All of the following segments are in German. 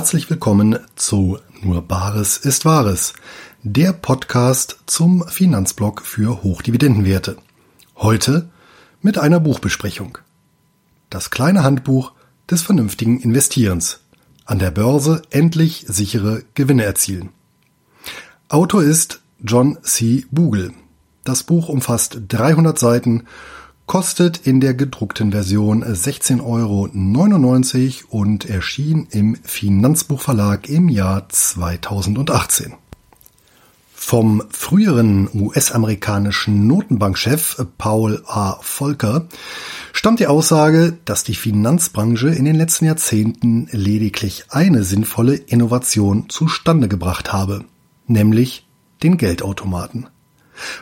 Herzlich willkommen zu Nur Bares ist Wahres, der Podcast zum Finanzblock für Hochdividendenwerte. Heute mit einer Buchbesprechung. Das kleine Handbuch des vernünftigen Investierens. An der Börse endlich sichere Gewinne erzielen. Autor ist John C. Bogle. Das Buch umfasst 300 Seiten kostet in der gedruckten Version 16,99 Euro und erschien im Finanzbuchverlag im Jahr 2018. Vom früheren US-amerikanischen Notenbankchef Paul A. Volcker stammt die Aussage, dass die Finanzbranche in den letzten Jahrzehnten lediglich eine sinnvolle Innovation zustande gebracht habe, nämlich den Geldautomaten.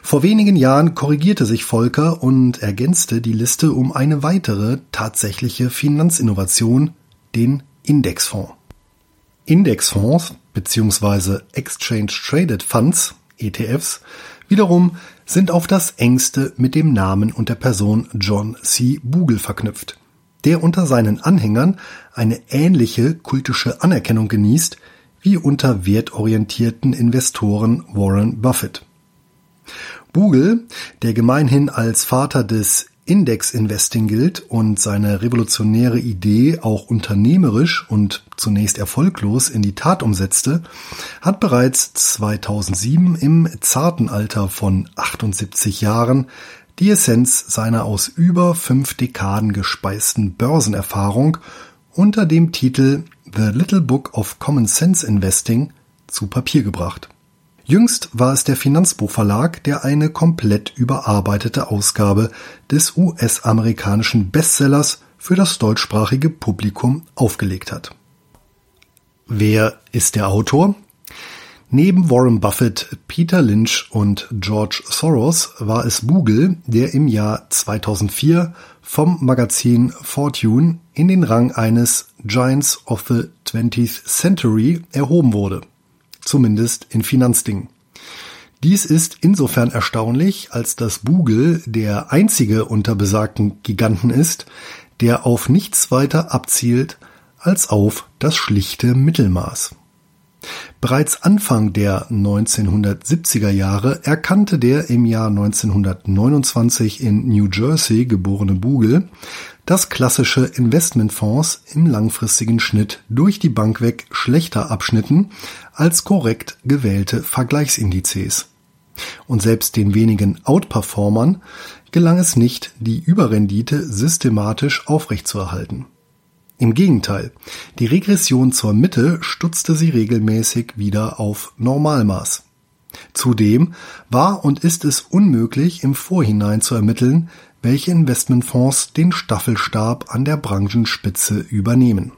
Vor wenigen Jahren korrigierte sich Volker und ergänzte die Liste um eine weitere tatsächliche Finanzinnovation, den Indexfonds. Indexfonds bzw. Exchange Traded Funds, ETFs, wiederum sind auf das engste mit dem Namen und der Person John C. Bogle verknüpft, der unter seinen Anhängern eine ähnliche kultische Anerkennung genießt wie unter wertorientierten Investoren Warren Buffett. Google, der gemeinhin als Vater des Index-Investing gilt und seine revolutionäre Idee auch unternehmerisch und zunächst erfolglos in die Tat umsetzte, hat bereits 2007 im zarten Alter von 78 Jahren die Essenz seiner aus über fünf Dekaden gespeisten Börsenerfahrung unter dem Titel The Little Book of Common Sense Investing zu Papier gebracht. Jüngst war es der Finanzbuchverlag, der eine komplett überarbeitete Ausgabe des US-amerikanischen Bestsellers für das deutschsprachige Publikum aufgelegt hat. Wer ist der Autor? Neben Warren Buffett, Peter Lynch und George Soros war es Google, der im Jahr 2004 vom Magazin Fortune in den Rang eines Giants of the 20th Century erhoben wurde zumindest in Finanzdingen. Dies ist insofern erstaunlich, als dass Google der einzige unter besagten Giganten ist, der auf nichts weiter abzielt als auf das schlichte Mittelmaß. Bereits Anfang der 1970er Jahre erkannte der im Jahr 1929 in New Jersey geborene Google, dass klassische Investmentfonds im langfristigen Schnitt durch die Bank weg schlechter abschnitten als korrekt gewählte Vergleichsindizes. Und selbst den wenigen Outperformern gelang es nicht, die Überrendite systematisch aufrechtzuerhalten. Im Gegenteil, die Regression zur Mitte stutzte sie regelmäßig wieder auf Normalmaß. Zudem war und ist es unmöglich, im Vorhinein zu ermitteln, welche Investmentfonds den Staffelstab an der Branchenspitze übernehmen.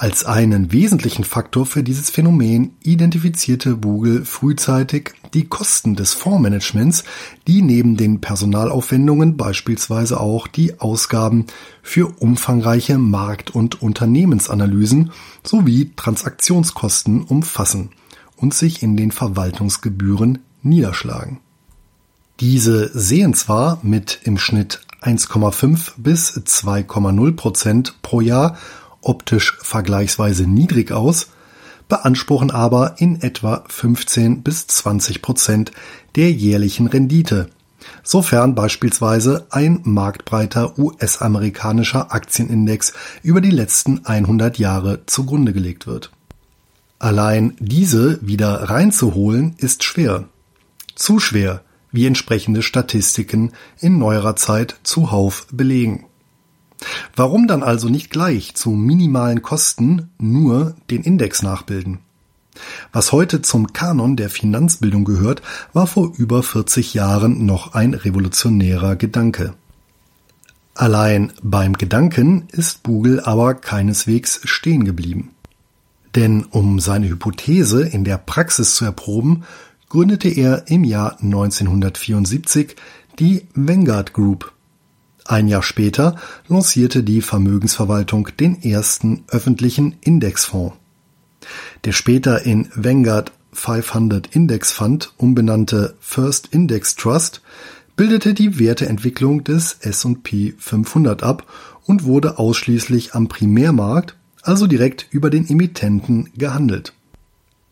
Als einen wesentlichen Faktor für dieses Phänomen identifizierte Google frühzeitig die Kosten des Fondsmanagements, die neben den Personalaufwendungen beispielsweise auch die Ausgaben für umfangreiche Markt- und Unternehmensanalysen sowie Transaktionskosten umfassen und sich in den Verwaltungsgebühren niederschlagen. Diese sehen zwar mit im Schnitt 1,5 bis 2,0 Prozent pro Jahr optisch vergleichsweise niedrig aus, beanspruchen aber in etwa 15 bis 20 Prozent der jährlichen Rendite, sofern beispielsweise ein marktbreiter US-amerikanischer Aktienindex über die letzten 100 Jahre zugrunde gelegt wird. Allein diese wieder reinzuholen ist schwer. Zu schwer, wie entsprechende Statistiken in neuerer Zeit zuhauf belegen. Warum dann also nicht gleich zu minimalen Kosten nur den Index nachbilden? Was heute zum Kanon der Finanzbildung gehört, war vor über 40 Jahren noch ein revolutionärer Gedanke. Allein beim Gedanken ist Bugel aber keineswegs stehen geblieben. Denn um seine Hypothese in der Praxis zu erproben, gründete er im Jahr 1974 die Vanguard Group. Ein Jahr später lancierte die Vermögensverwaltung den ersten öffentlichen Indexfonds. Der später in Vanguard 500 Index Fund umbenannte First Index Trust bildete die Werteentwicklung des S&P 500 ab und wurde ausschließlich am Primärmarkt, also direkt über den Emittenten, gehandelt.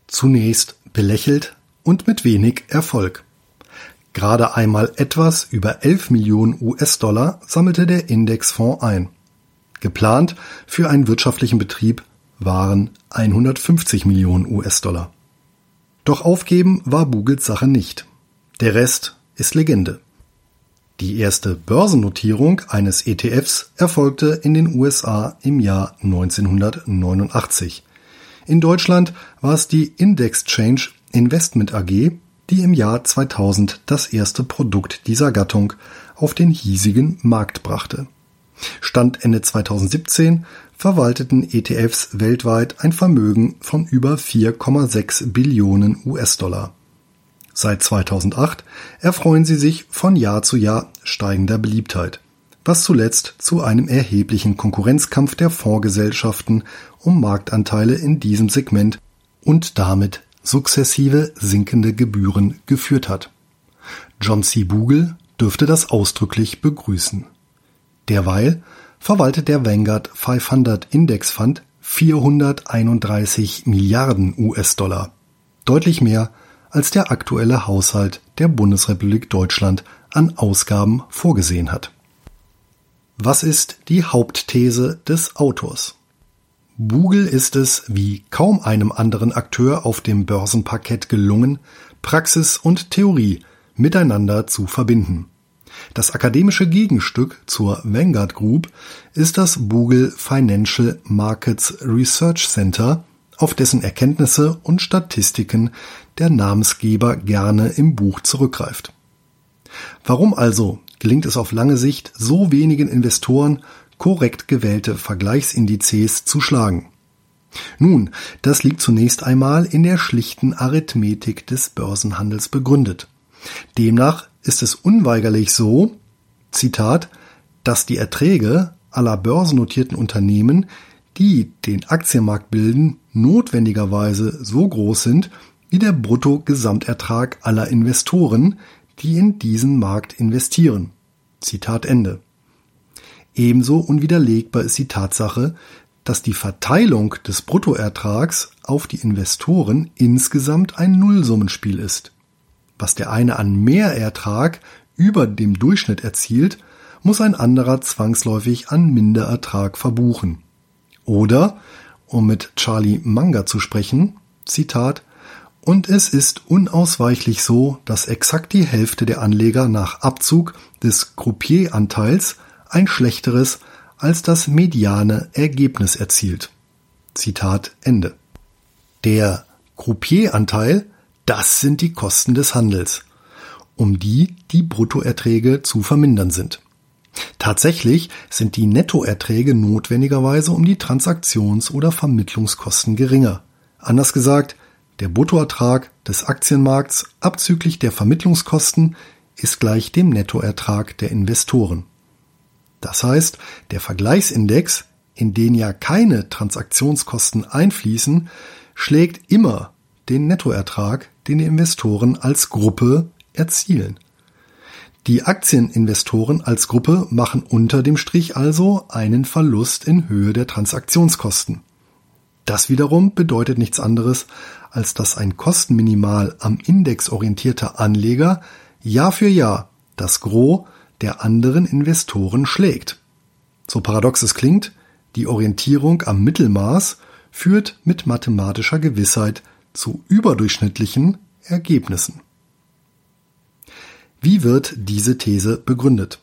Zunächst belächelt und mit wenig Erfolg. Gerade einmal etwas über 11 Millionen US-Dollar sammelte der Indexfonds ein. Geplant für einen wirtschaftlichen Betrieb waren 150 Millionen US-Dollar. Doch aufgeben war Bugels Sache nicht. Der Rest ist Legende. Die erste Börsennotierung eines ETFs erfolgte in den USA im Jahr 1989. In Deutschland war es die Indexchange Investment AG, die im Jahr 2000 das erste Produkt dieser Gattung auf den hiesigen Markt brachte. Stand Ende 2017 verwalteten ETFs weltweit ein Vermögen von über 4,6 Billionen US-Dollar. Seit 2008 erfreuen sie sich von Jahr zu Jahr steigender Beliebtheit, was zuletzt zu einem erheblichen Konkurrenzkampf der Fondsgesellschaften um Marktanteile in diesem Segment und damit sukzessive sinkende Gebühren geführt hat. John C. Bogle dürfte das ausdrücklich begrüßen. Derweil verwaltet der Vanguard 500 Index Fund 431 Milliarden US-Dollar, deutlich mehr als der aktuelle Haushalt der Bundesrepublik Deutschland an Ausgaben vorgesehen hat. Was ist die Hauptthese des Autors? Google ist es wie kaum einem anderen Akteur auf dem Börsenparkett gelungen, Praxis und Theorie miteinander zu verbinden. Das akademische Gegenstück zur Vanguard Group ist das Google Financial Markets Research Center, auf dessen Erkenntnisse und Statistiken der Namensgeber gerne im Buch zurückgreift. Warum also gelingt es auf lange Sicht so wenigen Investoren, korrekt gewählte Vergleichsindizes zu schlagen? Nun, das liegt zunächst einmal in der schlichten Arithmetik des Börsenhandels begründet. Demnach ist es unweigerlich so, Zitat, dass die Erträge aller börsennotierten Unternehmen, die den Aktienmarkt bilden, notwendigerweise so groß sind, wie der Bruttogesamtertrag aller Investoren, die in diesen Markt investieren. Zitat Ende. Ebenso unwiderlegbar ist die Tatsache, dass die Verteilung des Bruttoertrags auf die Investoren insgesamt ein Nullsummenspiel ist. Was der eine an Mehrertrag über dem Durchschnitt erzielt, muss ein anderer zwangsläufig an Minderertrag verbuchen. Oder, um mit Charlie Munger zu sprechen, Zitat, und es ist unausweichlich so, dass exakt die Hälfte der Anleger nach Abzug des Groupieranteils ein schlechteres als das mediane Ergebnis erzielt. Zitat Ende. Der Groupieranteil, das sind die Kosten des Handels, um die die Bruttoerträge zu vermindern sind. Tatsächlich sind die Nettoerträge notwendigerweise um die Transaktions- oder Vermittlungskosten geringer. Anders gesagt, der Bruttoertrag des Aktienmarkts abzüglich der Vermittlungskosten ist gleich dem Nettoertrag der Investoren. Das heißt, der Vergleichsindex, in den ja keine Transaktionskosten einfließen, schlägt immer den Nettoertrag, den die Investoren als Gruppe erzielen. Die Aktieninvestoren als Gruppe machen unter dem Strich also einen Verlust in Höhe der Transaktionskosten. Das wiederum bedeutet nichts anderes, als dass ein Kostenminimal am Index orientierter Anleger Jahr für Jahr das Gros der anderen Investoren schlägt. So paradox es klingt, die Orientierung am Mittelmaß führt mit mathematischer Gewissheit zu überdurchschnittlichen Ergebnissen. Wie wird diese These begründet?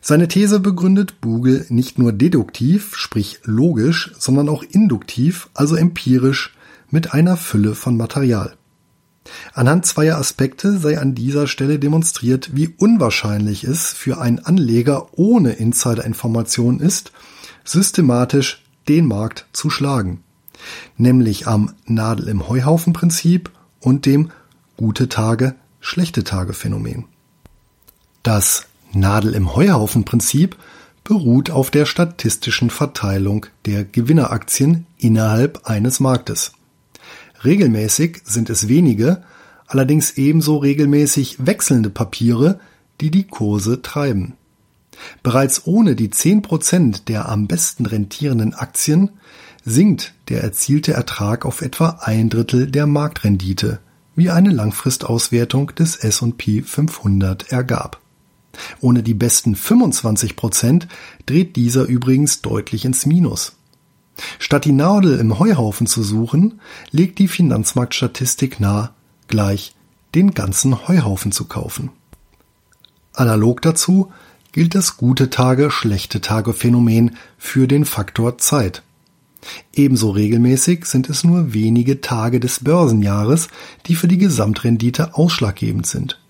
Seine These begründet Bugel nicht nur deduktiv, sprich logisch, sondern auch induktiv, also empirisch, mit einer Fülle von Material. Anhand zweier Aspekte sei an dieser Stelle demonstriert, wie unwahrscheinlich es für einen Anleger ohne Insiderinformation ist, systematisch den Markt zu schlagen, nämlich am Nadel im Heuhaufen Prinzip und dem gute Tage, schlechte Tage Phänomen. Das Nadel im Heuhaufen Prinzip beruht auf der statistischen Verteilung der Gewinneraktien innerhalb eines Marktes. Regelmäßig sind es wenige, allerdings ebenso regelmäßig wechselnde Papiere, die die Kurse treiben. Bereits ohne die 10% der am besten rentierenden Aktien sinkt der erzielte Ertrag auf etwa ein Drittel der Marktrendite, wie eine Langfristauswertung des S&P 500 ergab. Ohne die besten 25% dreht dieser übrigens deutlich ins Minus. Statt die Nadel im Heuhaufen zu suchen, legt die Finanzmarktstatistik nahe, gleich den ganzen Heuhaufen zu kaufen. Analog dazu gilt das gute Tage, schlechte Tage Phänomen für den Faktor Zeit. Ebenso regelmäßig sind es nur wenige Tage des Börsenjahres, die für die Gesamtrendite ausschlaggebend sind.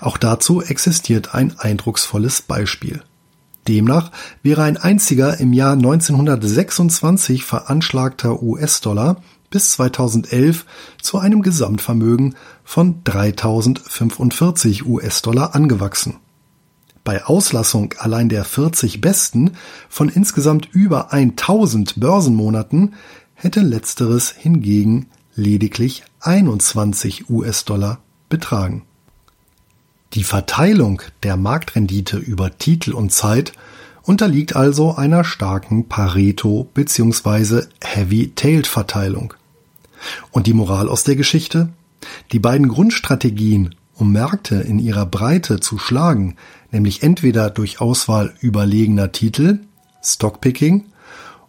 Auch dazu existiert ein eindrucksvolles Beispiel. Demnach wäre ein einziger im Jahr 1926 veranschlagter US-Dollar bis 2011 zu einem Gesamtvermögen von 3045 US-Dollar angewachsen. Bei Auslassung allein der 40 besten von insgesamt über 1000 Börsenmonaten hätte letzteres hingegen lediglich 21 US-Dollar betragen. Die Verteilung der Marktrendite über Titel und Zeit unterliegt also einer starken Pareto- bzw. Heavy-Tailed-Verteilung. Und die Moral aus der Geschichte? Die beiden Grundstrategien, um Märkte in ihrer Breite zu schlagen, nämlich entweder durch Auswahl überlegener Titel, Stockpicking,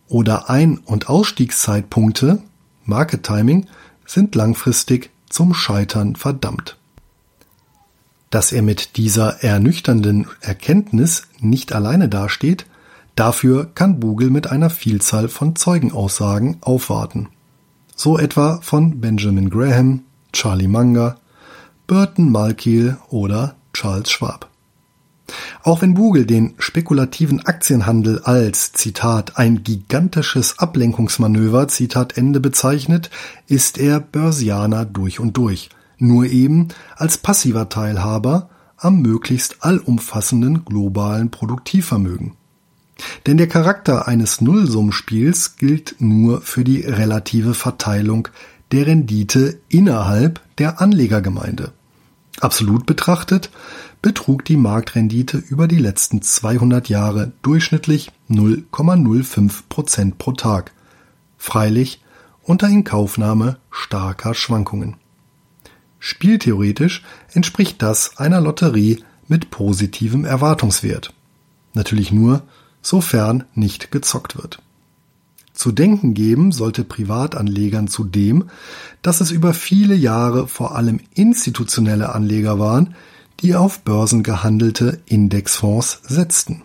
oder Ein- und Ausstiegszeitpunkte, Market Timing, sind langfristig zum Scheitern verdammt. Dass er mit dieser ernüchternden Erkenntnis nicht alleine dasteht, dafür kann Bugel mit einer Vielzahl von Zeugenaussagen aufwarten. So etwa von Benjamin Graham, Charlie Munger, Burton Malkiel oder Charles Schwab. Auch wenn Bugel den spekulativen Aktienhandel als, Zitat, ein gigantisches Ablenkungsmanöver, Zitat Ende bezeichnet, ist er Börsianer durch und durch nur eben als passiver Teilhaber am möglichst allumfassenden globalen Produktivvermögen. Denn der Charakter eines Nullsummspiels gilt nur für die relative Verteilung der Rendite innerhalb der Anlegergemeinde. Absolut betrachtet betrug die Marktrendite über die letzten 200 Jahre durchschnittlich 0,05 Prozent pro Tag. Freilich unter Inkaufnahme starker Schwankungen. Spieltheoretisch entspricht das einer Lotterie mit positivem Erwartungswert. Natürlich nur, sofern nicht gezockt wird. Zu denken geben sollte Privatanlegern zudem, dass es über viele Jahre vor allem institutionelle Anleger waren, die auf Börsen gehandelte Indexfonds setzten.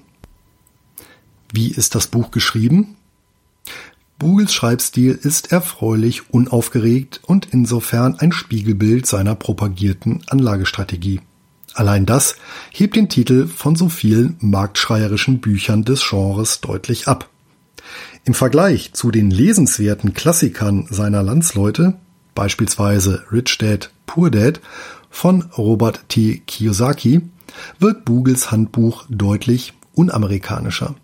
Wie ist das Buch geschrieben? Bugels Schreibstil ist erfreulich unaufgeregt und insofern ein Spiegelbild seiner propagierten Anlagestrategie. Allein das hebt den Titel von so vielen marktschreierischen Büchern des Genres deutlich ab. Im Vergleich zu den lesenswerten Klassikern seiner Landsleute, beispielsweise Rich Dad, Poor Dad von Robert T. Kiyosaki, wirkt Bugels Handbuch deutlich unamerikanischer.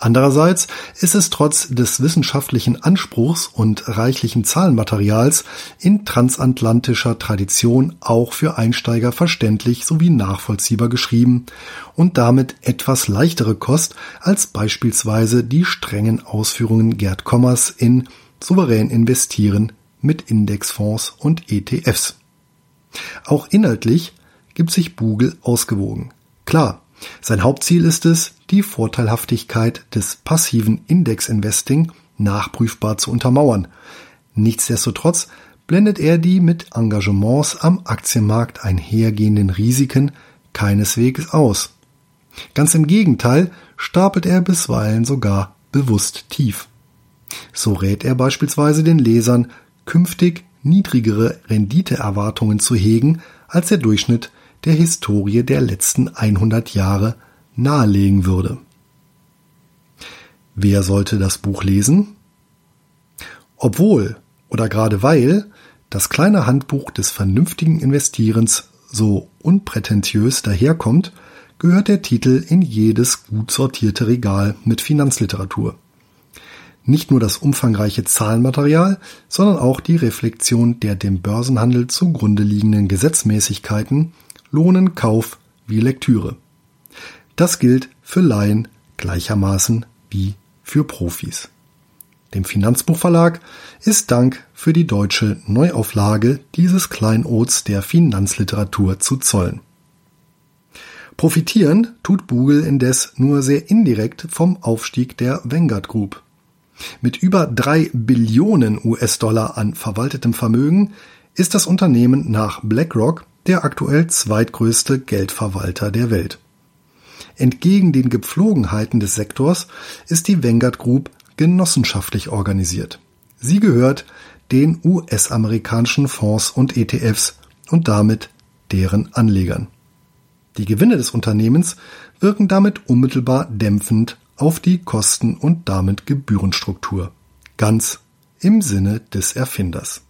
Andererseits ist es trotz des wissenschaftlichen Anspruchs und reichlichen Zahlenmaterials in transatlantischer Tradition auch für Einsteiger verständlich sowie nachvollziehbar geschrieben und damit etwas leichtere Kost als beispielsweise die strengen Ausführungen Gerd Kommers in Souverän investieren mit Indexfonds und ETFs. Auch inhaltlich gibt sich Bugel ausgewogen. Klar, sein Hauptziel ist es, die Vorteilhaftigkeit des passiven Index-Investing nachprüfbar zu untermauern. Nichtsdestotrotz blendet er die mit Engagements am Aktienmarkt einhergehenden Risiken keineswegs aus. Ganz im Gegenteil stapelt er bisweilen sogar bewusst tief. So rät er beispielsweise den Lesern, künftig niedrigere Renditeerwartungen zu hegen als der Durchschnitt der Historie der letzten 100 Jahre nahelegen würde. Wer sollte das Buch lesen? Obwohl oder gerade weil das kleine Handbuch des vernünftigen Investierens so unprätentiös daherkommt, gehört der Titel in jedes gut sortierte Regal mit Finanzliteratur. Nicht nur das umfangreiche Zahlenmaterial, sondern auch die Reflexion der dem Börsenhandel zugrunde liegenden Gesetzmäßigkeiten lohnen Kauf wie Lektüre. Das gilt für Laien gleichermaßen wie für Profis. Dem Finanzbuchverlag ist Dank für die deutsche Neuauflage dieses Kleinods der Finanzliteratur zu zollen. Profitieren tut Google indes nur sehr indirekt vom Aufstieg der Vanguard Group. Mit über drei Billionen US-Dollar an verwaltetem Vermögen ist das Unternehmen nach BlackRock der aktuell zweitgrößte Geldverwalter der Welt. Entgegen den Gepflogenheiten des Sektors ist die Vanguard Group genossenschaftlich organisiert. Sie gehört den US-amerikanischen Fonds und ETFs und damit deren Anlegern. Die Gewinne des Unternehmens wirken damit unmittelbar dämpfend auf die Kosten und damit Gebührenstruktur. Ganz im Sinne des Erfinders.